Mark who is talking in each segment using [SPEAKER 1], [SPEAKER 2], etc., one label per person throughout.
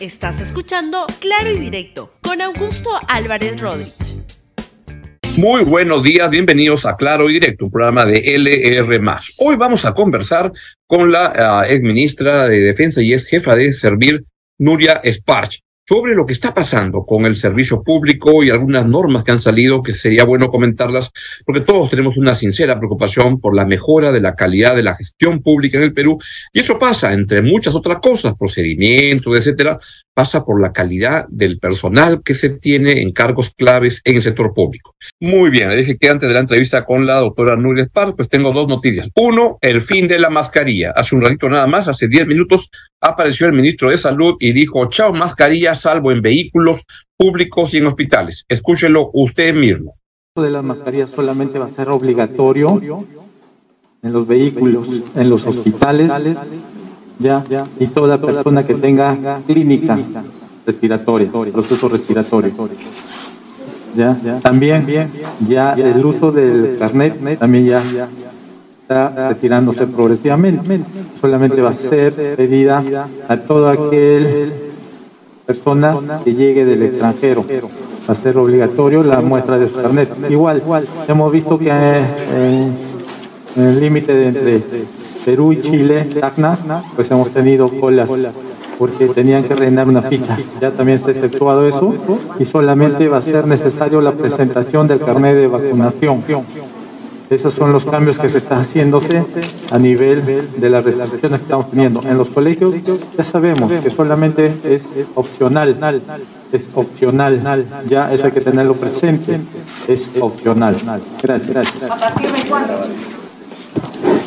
[SPEAKER 1] Estás escuchando Claro y Directo con Augusto Álvarez Rodríguez.
[SPEAKER 2] Muy buenos días, bienvenidos a Claro y Directo, programa de LR. Hoy vamos a conversar con la uh, ex ministra de Defensa y ex jefa de Servir, Nuria Sparch sobre lo que está pasando con el servicio público y algunas normas que han salido que sería bueno comentarlas, porque todos tenemos una sincera preocupación por la mejora de la calidad de la gestión pública en el Perú, y eso pasa, entre muchas otras cosas, procedimientos, etcétera, pasa por la calidad del personal que se tiene en cargos claves en el sector público. Muy bien, dije que antes de la entrevista con la doctora Nuria Spar, pues tengo dos noticias. Uno, el fin de la mascarilla. Hace un ratito nada más, hace 10 minutos, apareció el ministro de Salud y dijo, chao mascarilla, salvo en vehículos públicos y en hospitales. Escúchelo usted mismo.
[SPEAKER 3] de las mascarillas solamente va a ser obligatorio en los vehículos, en los hospitales ya, y toda persona que tenga clínica respiratoria, proceso respiratorio. Ya, también ya el uso del carnet también ya está retirándose progresivamente. Solamente va a ser pedida a toda aquel persona que llegue del extranjero. Ser obligatorio la muestra de su carnet. Igual, hemos visto que en, en el límite entre Perú y Chile, TACNA, pues hemos tenido colas porque tenían que rellenar una ficha. Ya también se ha efectuado eso y solamente va a ser necesario la presentación del carnet de vacunación. Esos son los cambios que se están haciéndose a nivel de las restricciones que estamos teniendo. En los colegios ya sabemos que solamente es opcional, es opcional, ya eso hay que tenerlo presente, es opcional. Gracias. gracias. ¿A partir de cuándo?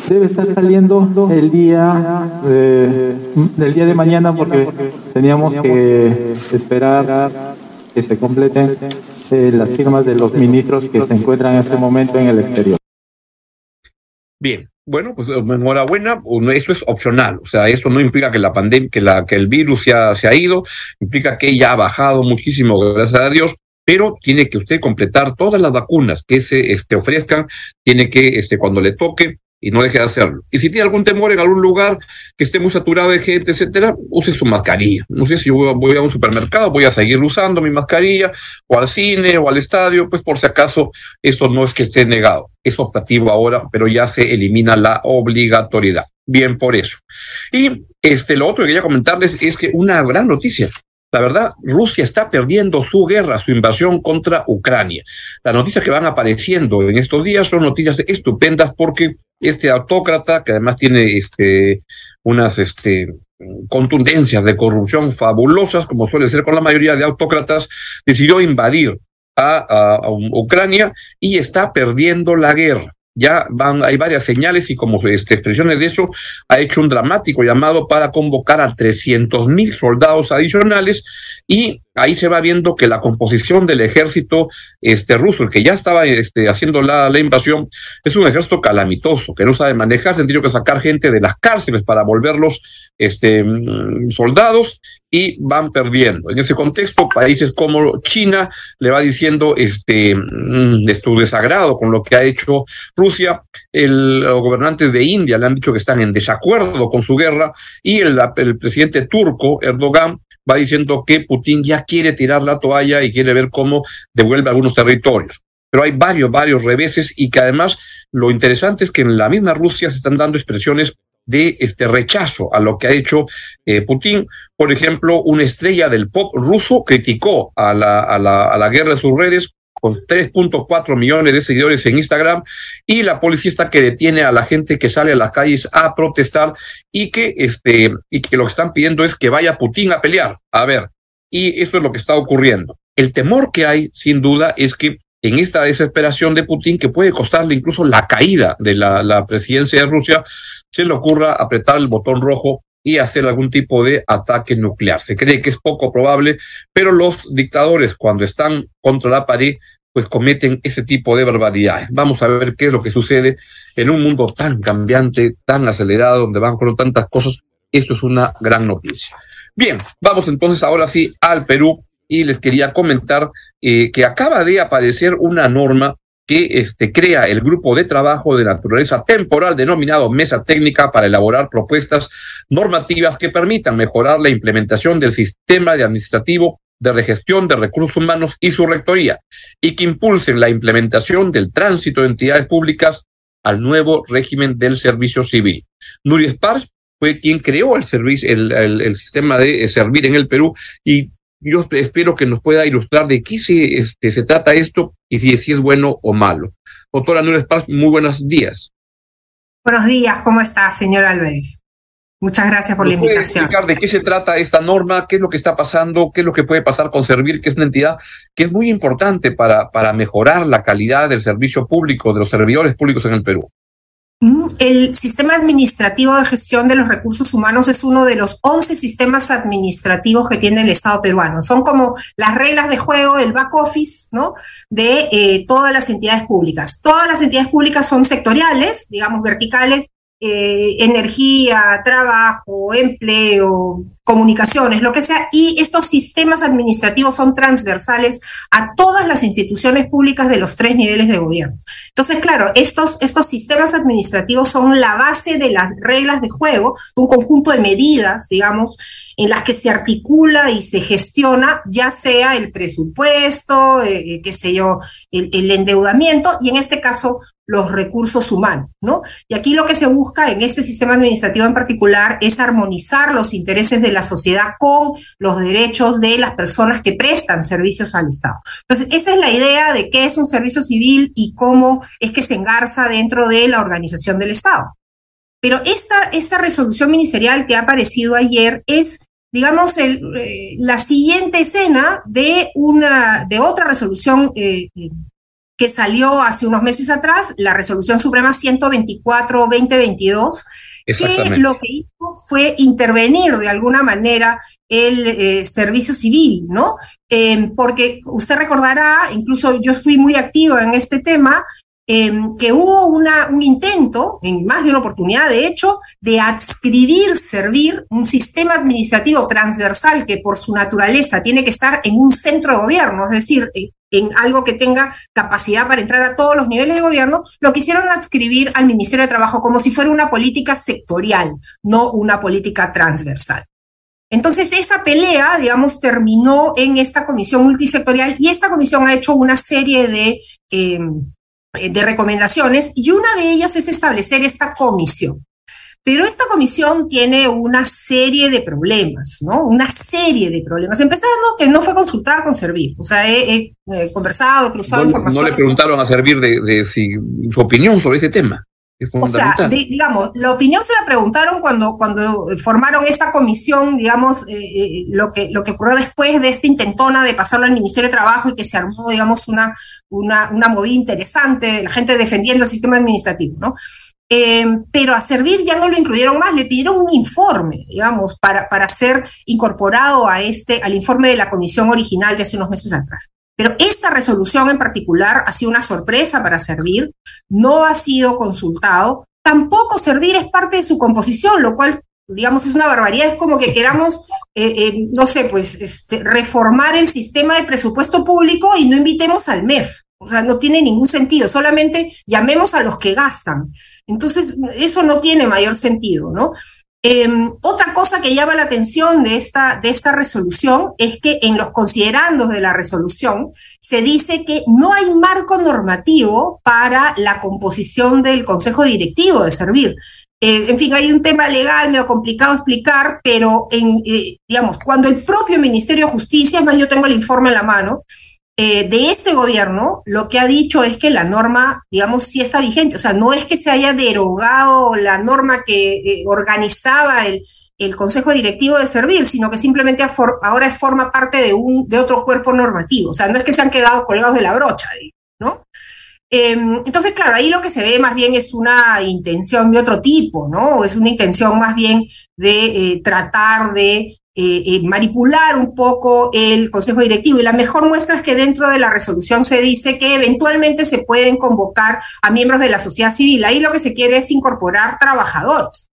[SPEAKER 3] debe estar saliendo el día eh, del día de mañana porque teníamos que esperar que se completen eh, las firmas de los ministros que se encuentran en este momento en el exterior.
[SPEAKER 2] Bien, bueno, pues enhorabuena, esto es opcional, o sea, esto no implica que la pandemia, que, la, que el virus ya se ha ido, implica que ya ha bajado muchísimo, gracias a Dios, pero tiene que usted completar todas las vacunas que se este, ofrezcan, tiene que, este, cuando le toque, y no deje de hacerlo. Y si tiene algún temor en algún lugar que esté muy saturado de gente, etcétera, use su mascarilla. No sé si yo voy a un supermercado, voy a seguir usando mi mascarilla, o al cine, o al estadio, pues por si acaso eso no es que esté negado. Es optativo ahora, pero ya se elimina la obligatoriedad. Bien por eso. Y este, lo otro que quería comentarles es que una gran noticia. La verdad, Rusia está perdiendo su guerra, su invasión contra Ucrania. Las noticias que van apareciendo en estos días son noticias estupendas porque este autócrata, que además tiene este, unas este, contundencias de corrupción fabulosas, como suele ser con la mayoría de autócratas, decidió invadir a, a Ucrania y está perdiendo la guerra ya van, hay varias señales y como este, expresiones de eso, ha hecho un dramático llamado para convocar a 300 mil soldados adicionales y ahí se va viendo que la composición del ejército este, ruso, el que ya estaba este, haciendo la, invasión, es un ejército calamitoso, que no sabe manejar, se han tenido que sacar gente de las cárceles para volverlos este, mm, soldados y van perdiendo. En ese contexto, países como China le va diciendo este, mm, de su desagrado con lo que ha hecho Rusia. El, los gobernantes de India le han dicho que están en desacuerdo con su guerra y el presidente turco, Erdogan, va diciendo que Putin ya quiere tirar la toalla y quiere ver cómo devuelve algunos territorios. Pero hay varios, varios reveses y que además lo interesante es que en la misma Rusia se están dando expresiones de este rechazo a lo que ha hecho eh, Putin. Por ejemplo, una estrella del pop ruso criticó a la, a la, a la guerra de sus redes con 3.4 millones de seguidores en Instagram y la policía está que detiene a la gente que sale a las calles a protestar y que este y que lo que están pidiendo es que vaya Putin a pelear. A ver, y esto es lo que está ocurriendo. El temor que hay, sin duda, es que en esta desesperación de Putin, que puede costarle incluso la caída de la, la presidencia de Rusia, se le ocurra apretar el botón rojo y hacer algún tipo de ataque nuclear. Se cree que es poco probable, pero los dictadores cuando están contra la pared, pues cometen ese tipo de barbaridades. Vamos a ver qué es lo que sucede en un mundo tan cambiante, tan acelerado, donde van con tantas cosas. Esto es una gran noticia. Bien, vamos entonces ahora sí al Perú y les quería comentar eh, que acaba de aparecer una norma que este, crea el grupo de trabajo de naturaleza temporal denominado Mesa Técnica para elaborar propuestas normativas que permitan mejorar la implementación del sistema administrativo de regestión de recursos humanos y su rectoría, y que impulsen la implementación del tránsito de entidades públicas al nuevo régimen del servicio civil. Nuri Spars fue quien creó el, servicio, el, sistema de servir en el Perú y yo espero que nos pueda ilustrar de qué se, este, se trata esto y si, si es bueno o malo. Doctora Nuri Spars, muy buenos días.
[SPEAKER 4] Buenos días, ¿cómo está, señor Álvarez? Muchas gracias por la invitación.
[SPEAKER 2] explicar de qué se trata esta norma, qué es lo que está pasando, qué es lo que puede pasar con Servir, que es una entidad que es muy importante para, para mejorar la calidad del servicio público, de los servidores públicos en el Perú?
[SPEAKER 4] Mm, el sistema administrativo de gestión de los recursos humanos es uno de los 11 sistemas administrativos que tiene el Estado peruano. Son como las reglas de juego, el back office, ¿no? De eh, todas las entidades públicas. Todas las entidades públicas son sectoriales, digamos, verticales, eh, energía, trabajo, empleo, comunicaciones, lo que sea, y estos sistemas administrativos son transversales a todas las instituciones públicas de los tres niveles de gobierno. Entonces, claro, estos, estos sistemas administrativos son la base de las reglas de juego, un conjunto de medidas, digamos, en las que se articula y se gestiona ya sea el presupuesto, eh, qué sé yo, el, endeudamiento y en este caso los recursos humanos, ¿no? Y aquí lo que se busca en este sistema administrativo en particular es armonizar los intereses de la sociedad con los derechos de las personas que prestan servicios al Estado. Entonces, esa es la idea de qué es un servicio civil y cómo es que se engarza dentro de la organización del Estado. Pero esta, esta resolución ministerial que ha aparecido ayer es digamos, eh, la siguiente escena de, una, de otra resolución eh, que salió hace unos meses atrás, la Resolución Suprema 124-2022, que lo que hizo fue intervenir de alguna manera el eh, servicio civil, ¿no? Em, porque usted recordará, incluso yo fui muy activa en este tema, em, que hubo una, un intento, en más de una oportunidad, de hecho, de adscribir, servir un sistema administrativo transversal que por su naturaleza tiene que estar en un centro de gobierno, es decir, en algo que tenga capacidad para entrar a todos los niveles de gobierno, lo quisieron adscribir al Ministerio de Trabajo como si fuera una política sectorial, no una política transversal. Entonces, esa pelea, digamos, terminó en esta comisión multisectorial y esta comisión ha hecho una serie de, em, de recomendaciones y una de ellas es establecer esta comisión. Pero esta comisión tiene una serie de problemas, ¿no? Una serie de problemas. Empezando que no fue consultada con Servir. O sea, he, conversado, he cruzado información.
[SPEAKER 2] No le preguntaron a Servir de, si, su opinión sobre ese tema.
[SPEAKER 4] O sea, digamos, la opinión se la preguntaron cuando, cuando formaron esta comisión, digamos, eh, eh, lo, que, lo que ocurrió después de esta intentona de pasarlo al Ministerio de Trabajo y que se armó, digamos, una, una, una movida interesante la gente defendiendo el sistema administrativo, ¿no? Eh, pero a servir ya no lo incluyeron más, le pidieron un informe, digamos, para, para ser incorporado a este, al informe de la comisión original de hace unos meses atrás. Pero esta resolución en particular ha sido una sorpresa para servir, no ha sido consultado, tampoco servir es parte de su composición, lo cual, digamos, es una barbaridad, es como que queramos, eh, eh, no sé, pues, este, reformar el sistema de presupuesto público y no invitemos al MEF. O sea, no tiene ningún sentido, solamente llamemos a los que gastan. Entonces, eso no tiene mayor sentido, ¿no? Em, otra cosa que llama la atención de esta, de esta resolución es que en los considerandos de la resolución se dice que no hay marco normativo para la composición del Consejo Directivo de Servir. Eh, en fin, hay un tema legal medio complicado de explicar, pero en, eh, digamos, cuando el propio Ministerio de Justicia, más, yo tengo el informe en la mano, eh, de este gobierno lo que ha dicho es que la norma, digamos, sí está vigente. O sea, no es que se haya derogado la norma que eh, organizaba el, el, Consejo Directivo de Servir, sino que simplemente ahora forma parte de, un, de otro cuerpo normativo. O sea, no es que se han quedado colgados de la brocha, ¿no? Em, entonces, claro, ahí lo que se ve más bien es una intención de otro tipo, ¿no? Es una intención más bien de eh, tratar de eh, eh, manipular un poco el Consejo Directivo. Y la mejor muestra es que dentro de la resolución se dice que eventualmente se pueden convocar a miembros de la sociedad civil. Ahí lo que se quiere es incorporar trabajadores.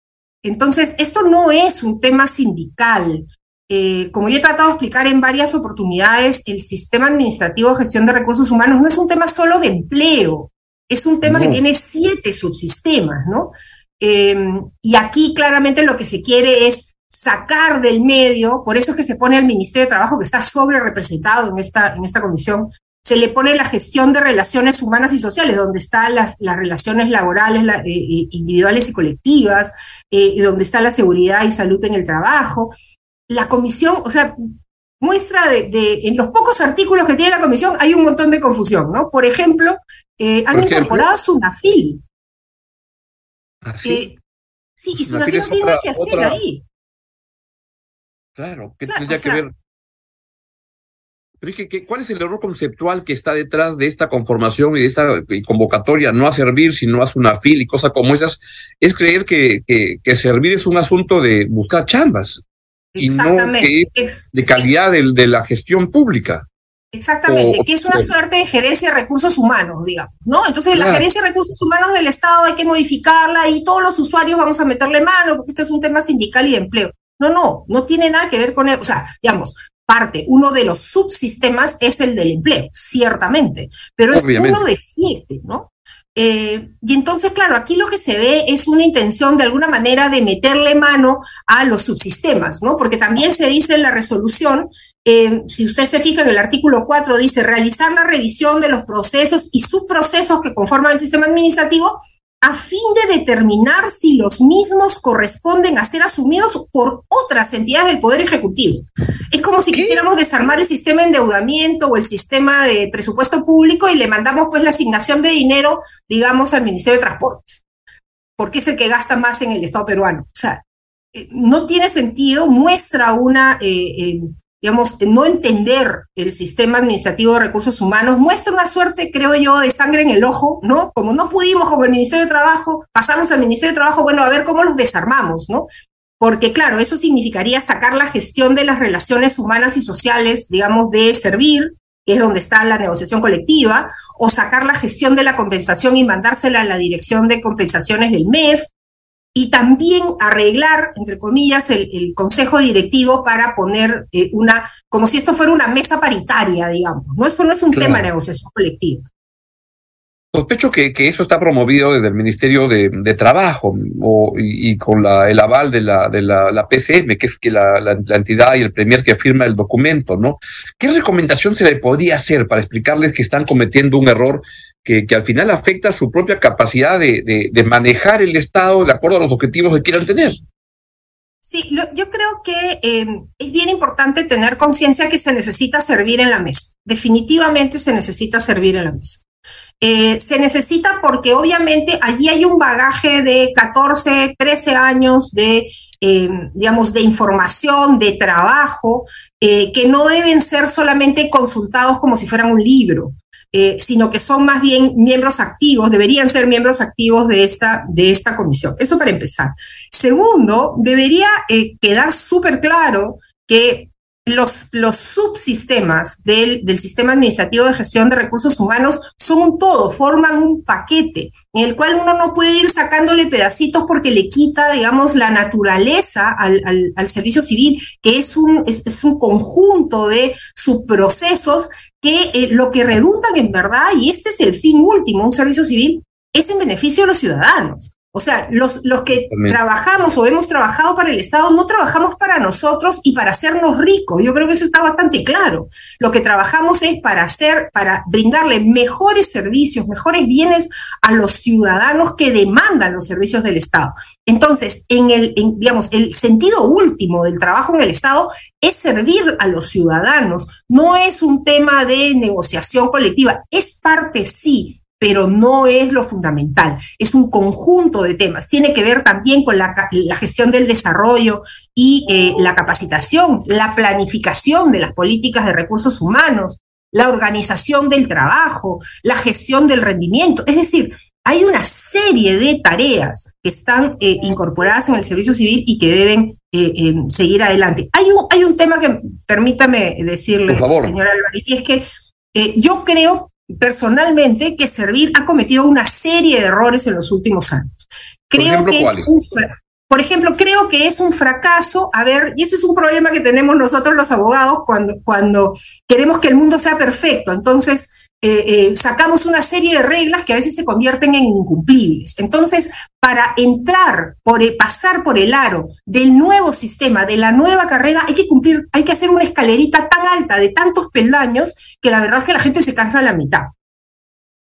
[SPEAKER 4] Entonces, esto no es un tema sindical. eh, como yo he tratado de explicar en varias oportunidades, el sistema administrativo de gestión de recursos humanos no es un tema solo de empleo, es un tema que tiene siete subsistemas, ¿no? Y aquí claramente lo que se quiere es sacar del medio, por eso es que se pone al Ministerio de Trabajo, que está sobre representado en esta, en esta comisión, se le pone la gestión de relaciones humanas y sociales, donde están las, las relaciones laborales eh, eh, individuales y colectivas, eh, donde está la seguridad y salud en el trabajo. La comisión, o sea, muestra de, de, en los pocos artículos que tiene la comisión hay un montón de confusión, ¿no? Por ejemplo, han incorporado Sunafil.
[SPEAKER 2] ¿Ah, sí?
[SPEAKER 4] sí, y Sunafil no tiene que hacer ahí.
[SPEAKER 2] Claro, ¿qué tendría que ver? Pero ¿qué, cuál es el error conceptual que está detrás de esta conformación y de esta convocatoria? No a servir, sino a una fila y cosas como esas. Es creer que, que, servir es un asunto de buscar chambas y no que es de calidad de, de la gestión pública.
[SPEAKER 4] Exactamente, que es una suerte de gerencia de recursos humanos, digamos, ¿no? Entonces la gerencia de recursos humanos del Estado hay que modificarla y todos los usuarios vamos a meterle mano porque este es un tema sindical y de empleo. No, no, no tiene nada que ver con eso. O sea, digamos, parte, uno de los subsistemas es el del empleo, ciertamente, pero es uno de siete, ¿no? Eh, y entonces, claro, aquí lo que se ve es una intención de alguna manera de meterle mano a los subsistemas, ¿no? Porque también se dice en la resolución, eh, si usted se fija en el artículo 4, dice realizar la revisión de los procesos y subprocesos que conforman el sistema administrativo a fin de determinar si los mismos corresponden a ser asumidos por otras entidades del Poder Ejecutivo. Es como si quisiéramos desarmar el sistema de endeudamiento o el sistema de presupuesto público y le mandamos pues la asignación de dinero, digamos, al Ministerio de Transportes, porque es el que gasta más en el Estado peruano. O sea, eh, no tiene sentido, muestra una eh, eh, digamos, no entender el sistema administrativo de recursos humanos muestra una suerte, creo yo, de sangre en el ojo, ¿no? Como no pudimos con el Ministerio de Trabajo, pasamos al Ministerio de Trabajo, bueno, a ver cómo los desarmamos, ¿no? Porque claro, eso significaría sacar la gestión de las relaciones humanas y sociales, digamos, de servir, que es donde está la negociación colectiva, o sacar la gestión de la compensación y mandársela a la dirección de compensaciones del MEF, y también arreglar, entre comillas, el, consejo directivo para poner eh, una, como si esto fuera una mesa paritaria, digamos. No, esto no es un tema de negociación colectiva.
[SPEAKER 2] Sospecho que, que eso está promovido desde el Ministerio de, Trabajo y, con la, el aval de la, de la, PCM, que es que la, la, entidad y el Premier que firma el documento, ¿no? ¿Qué recomendación se le podría hacer para explicarles que están cometiendo un error que, al final afecta su propia capacidad de, de, manejar el Estado de acuerdo a los objetivos que quieran tener.
[SPEAKER 4] Sí, yo creo que em, es bien importante tener conciencia que se necesita servir en la mesa. Definitivamente se necesita servir en la mesa. Eh, se necesita porque obviamente allí hay un bagaje de 14, 13 años de, em, digamos, de información, de trabajo, eh, que no deben ser solamente consultados como si fueran un libro. Eh, sino que son más bien miembros activos, deberían ser miembros activos de esta, de esta comisión. Eso para empezar. Segundo, debería eh, quedar súper claro que los, los subsistemas del, del, sistema administrativo de gestión de recursos humanos son un todo, forman un paquete en el cual uno no puede ir sacándole pedacitos porque le quita, digamos, la naturaleza al, al, servicio civil, que es un, es un conjunto de subprocesos que eh, lo que redundan en verdad, y este es el fin último, un servicio civil, es en beneficio de los ciudadanos. O sea, los, los que trabajamos o hemos trabajado para el Estado no trabajamos para nosotros y para hacernos ricos. Yo creo que eso está bastante claro. Lo que trabajamos es para hacer, para brindarle mejores servicios, mejores bienes a los ciudadanos que demandan los servicios del Estado. Entonces, en el, digamos, el sentido último del trabajo en el Estado es servir a los ciudadanos. No es un tema de negociación colectiva. Es parte, sí, pero no es lo fundamental, es un conjunto de temas. Tiene que ver también con la, gestión del desarrollo y eh, la capacitación, la planificación de las políticas de recursos humanos, la organización del trabajo, la gestión del rendimiento. Es decir, hay una serie de tareas que están eh, incorporadas en el servicio civil y que deben eh, seguir adelante. Hay un, hay un tema que permítame decirle, señora Álvarez, y es que yo creo personalmente que Servir ha cometido una serie de errores en los últimos años. Creo que es un por ejemplo, creo que es un fracaso, a ver, y eso es un problema que tenemos nosotros los abogados cuando, cuando queremos que el mundo sea perfecto. Entonces, eh, eh, sacamos una serie de reglas que a veces se convierten en incumplibles. Entonces, para entrar, por pasar por el aro del nuevo sistema, de la nueva carrera, hay que cumplir, hay que hacer una escalerita tan alta de tantos peldaños que la verdad es que la gente se cansa a la mitad.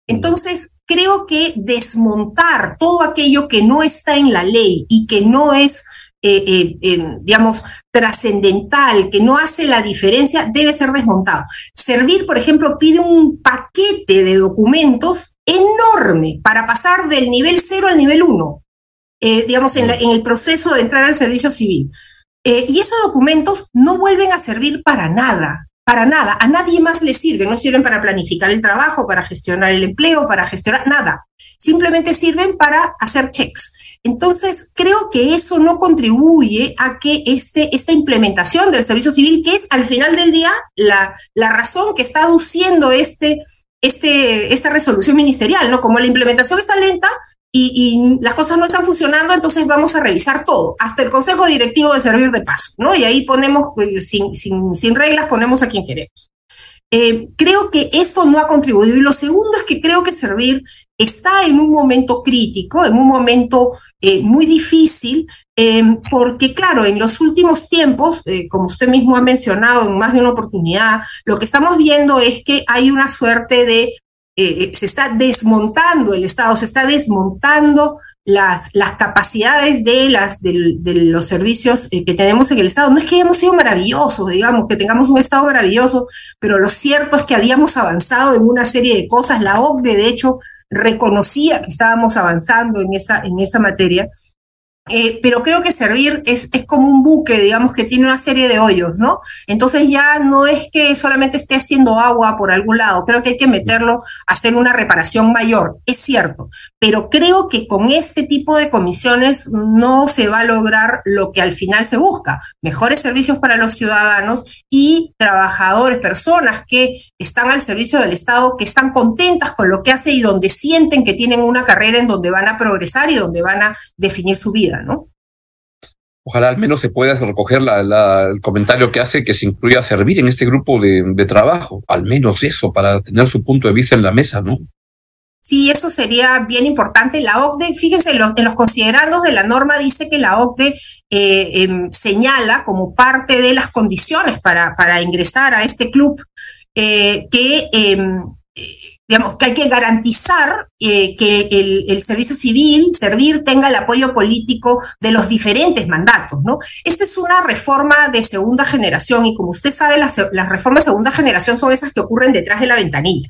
[SPEAKER 4] Entonces, creo que desmontar todo aquello que no está en la ley y que no es eh, eh, digamos, trascendental, que no hace la diferencia, debe ser desmontado. Servir, por ejemplo, pide un paquete de documentos enorme para pasar del nivel 0 al nivel 1, eh, digamos, en, en, el proceso de entrar al servicio civil. y esos documentos no vuelven a servir para nada, para nada, a nadie más le sirven, no sirven para planificar el trabajo, para gestionar el empleo, para gestionar nada, simplemente sirven para hacer checks. Entonces, creo que eso no contribuye a que este, esta implementación del servicio civil, que es al final del día la, la razón que está aduciendo este, este, esta resolución ministerial, ¿no? Como la implementación está lenta, y, las cosas no están funcionando, entonces vamos a revisar todo, hasta el consejo directivo de servir de paso, ¿no? Y ahí ponemos, pues, sin, sin, sin reglas, ponemos a quien queremos. Eh, creo que eso no ha contribuido. Y lo segundo es que creo que Servir está en un momento crítico, en un momento eh, muy difícil, eh, porque claro, en los últimos tiempos, como usted mismo ha mencionado en más de una oportunidad, lo que estamos viendo es que hay una suerte de, se está desmontando el Estado, se está desmontando las, las capacidades de, las, de, los servicios eh, que tenemos en el Estado. No es que hayamos sido maravillosos, digamos, que tengamos un Estado maravilloso, pero lo cierto es que habíamos avanzado en una serie de cosas. La OCDE, de hecho, reconocía que estábamos avanzando en esa, en esa materia. Eh, pero creo que servir es, es como un buque, digamos, que tiene una serie de hoyos, ¿no? Entonces ya no es que solamente esté haciendo agua por algún lado, creo que hay que meterlo a hacer una reparación mayor, es cierto, pero creo que con este tipo de comisiones no se va a lograr lo que al final se busca, mejores servicios para los ciudadanos y trabajadores, personas que están al servicio del Estado, que están contentas con lo que hace y donde sienten que tienen una carrera en donde van a progresar y donde van a definir su vida. ¿No?
[SPEAKER 2] Ojalá al menos se pueda recoger el comentario que hace que se incluya servir en este grupo de, trabajo, al menos eso, para tener su punto de vista en la mesa, ¿no?
[SPEAKER 4] Sí, eso sería bien importante. La OCDE, fíjense, en los, considerandos de la norma dice que la OCDE eh, em, señala como parte de las condiciones para, para ingresar a este club eh, que em, digamos, que hay que garantizar eh, que el, servicio civil, servir, tenga el apoyo político de los diferentes mandatos, ¿no? Esta es una reforma de segunda generación y como usted sabe, las, las reformas de segunda generación son esas que ocurren detrás de la ventanilla.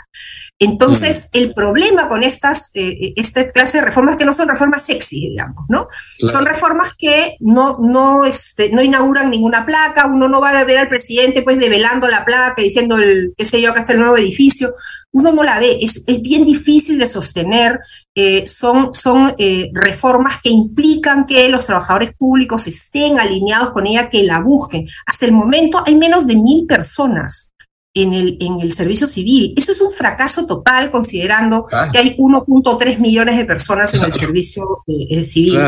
[SPEAKER 4] Entonces, el problema con estas, eh, esta clase de reformas que no son reformas sexy, digamos, ¿no? Son reformas que no, no, este, no inauguran ninguna placa, uno no va a ver al presidente pues develando la placa, diciendo, el, qué sé yo, acá está el nuevo edificio, uno no la ve, es, es bien difícil de sostener, eh, son, son eh, reformas que implican que los trabajadores públicos estén alineados con ella, que la busquen. Hasta el momento hay menos de mil personas en el, en el servicio civil. Eso es un fracaso total considerando que hay 1.3 millones de personas en el servicio eh, civil.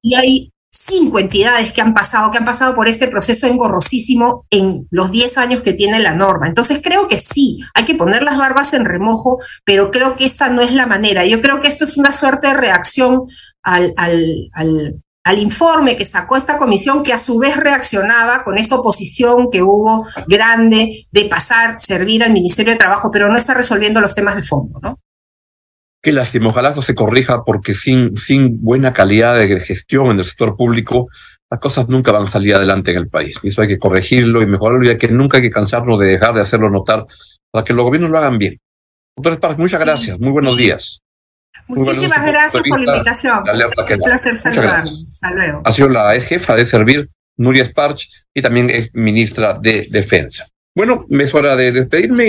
[SPEAKER 4] Y hay cinco entidades que han pasado, que han pasado por este proceso engorrosísimo en los 10 años que tiene la norma. Entonces creo que sí, hay que poner las barbas en remojo, pero creo que esta no es la manera. Yo creo que esto es una suerte de reacción al, al, al, al informe que sacó esta comisión, que a su vez reaccionaba con esta oposición que hubo grande de pasar, servir al Ministerio de Trabajo, pero no está resolviendo los temas de fondo, ¿no?
[SPEAKER 2] Qué lástima, ojalá eso se corrija porque sin, sin buena calidad de gestión en el sector público, las cosas nunca van a salir adelante en el país. Y eso hay que corregirlo y mejorarlo y que nunca hay que cansarnos de dejar de hacerlo notar para que los gobiernos lo hagan bien. Doctor Park, muchas gracias. Muy buenos días.
[SPEAKER 4] Muchísimas gracias por la invitación. Un placer saludarle.
[SPEAKER 2] Ha sido la ex jefa de Servir, Nuria Sparch, y también es ministra de Defensa. Bueno, es hora de despedirme.